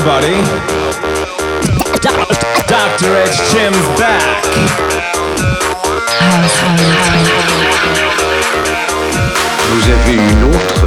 everybody. Dr. H. Jim's back. Vous avez une autre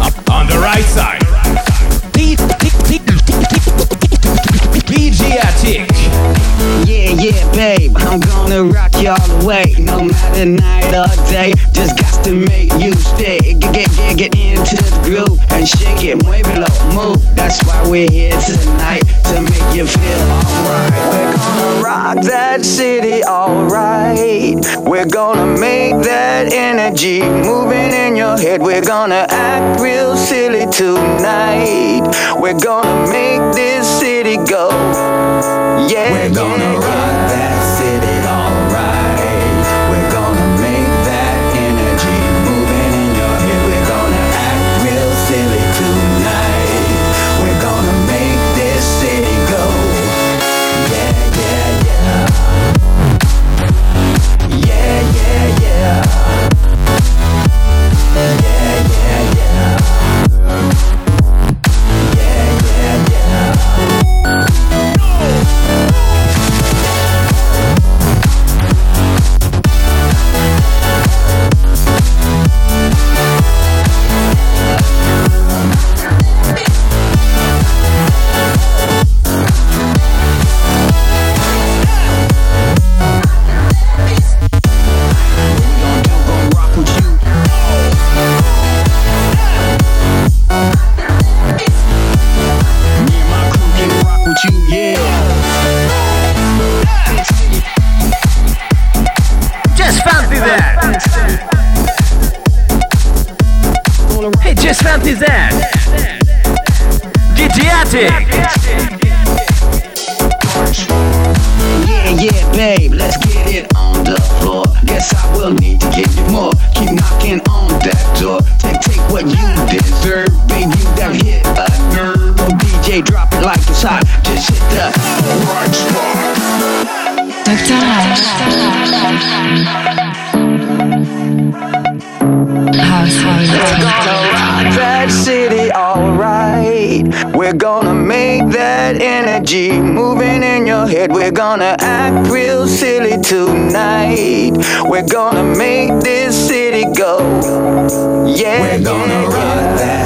Up on the right side. Yeah, yeah, babe, I'm gonna rock you all the way. No matter night or day, just got to make you stay. Get, get, get, get into the groove and shake it, below, move. That's why we're here tonight to make you feel alright. We're gonna rock that city, alright. We're gonna make that energy moving in your head. We're gonna act real silly tonight. We're gonna make this city go. Yeah, we're gonna rock that! Hey, just fancy that! DJ Attic! Yeah, yeah, babe, let's get it on the floor. Guess I will need to give you more. Keep knocking on that door. Take, take what you deserve, babe. You have hit a nerve. Oh, DJ, drop it like it's hot. Just hit the right spot. Docteur H. House, house, Rock that city, alright. We're gonna make that energy moving in your head. We're gonna act real silly tonight. We're gonna make this city go. Yeah, we're gonna rock that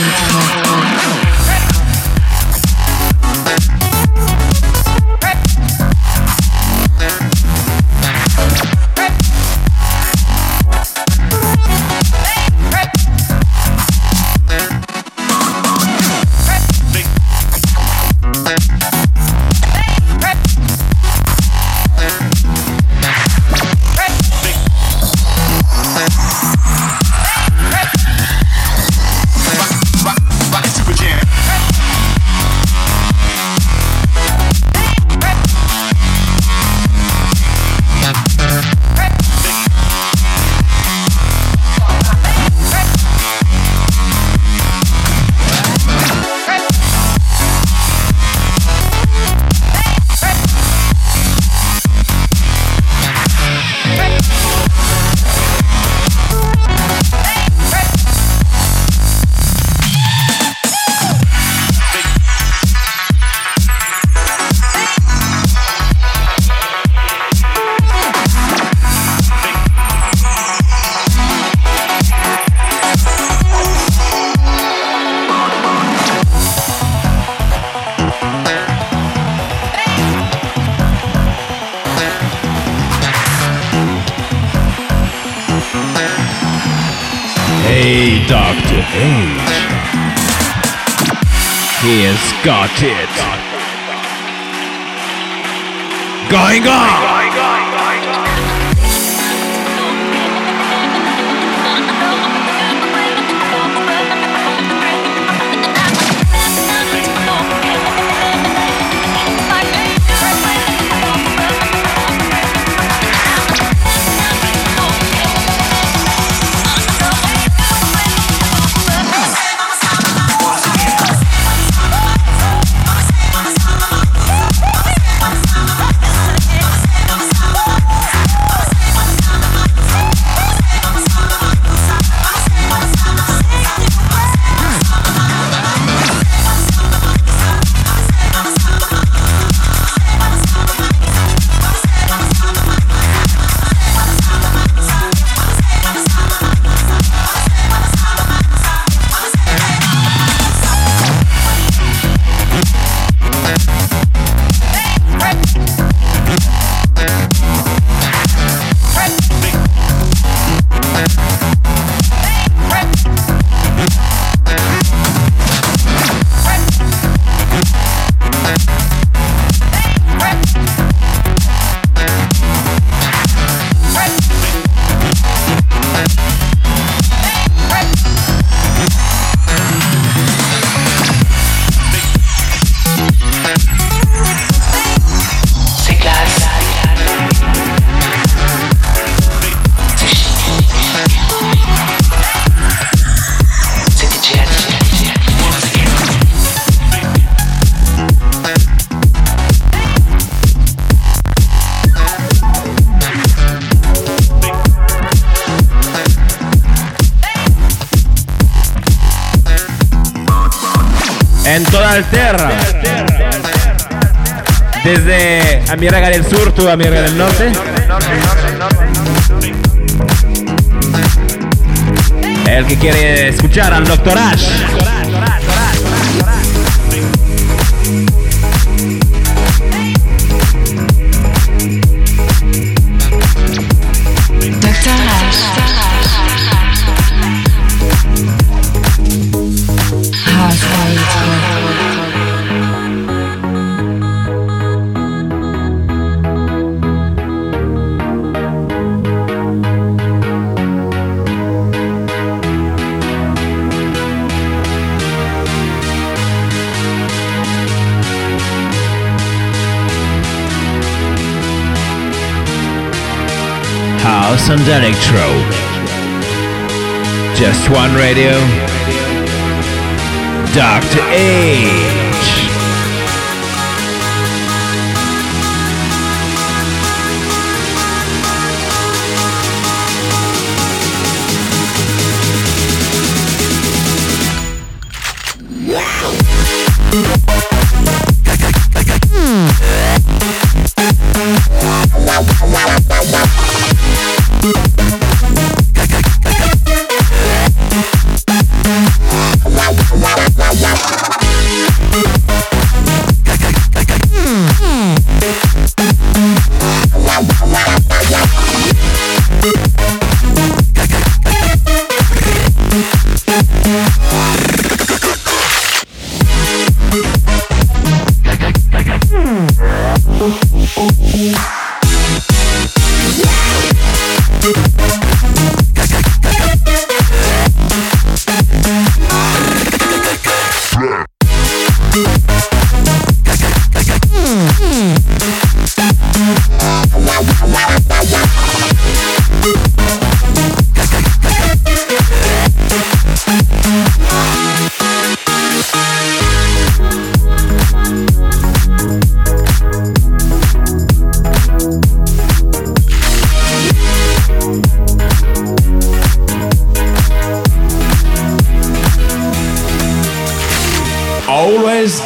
House Radio. Going on! En toda Alterra. Desde Amiraga del Sur, tú Amiraga del Norte. El que quiere escuchar al Dr. Ash. House and Electro. Just one radio. Dr. H.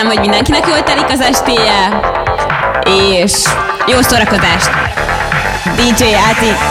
remélem, hogy mindenkinek jól telik az estéje, és jó szórakozást! DJ Átik!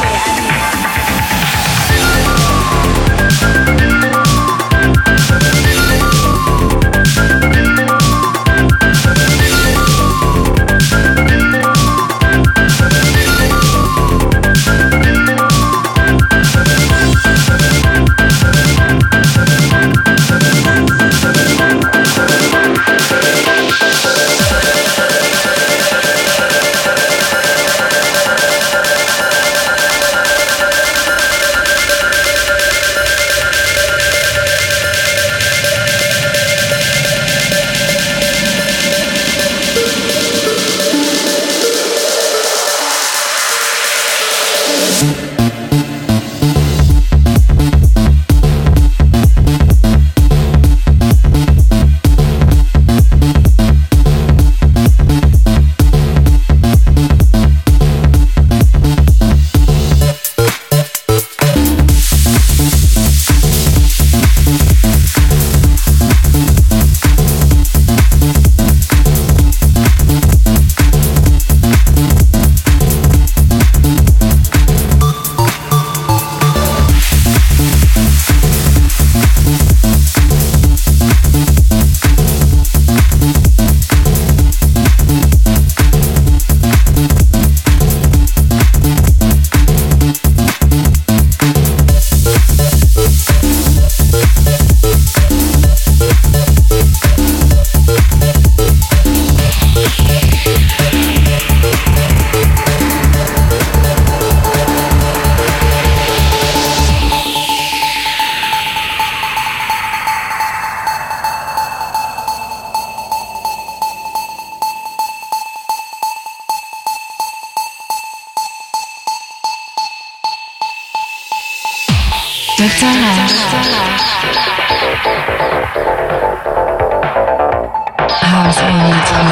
House Radio.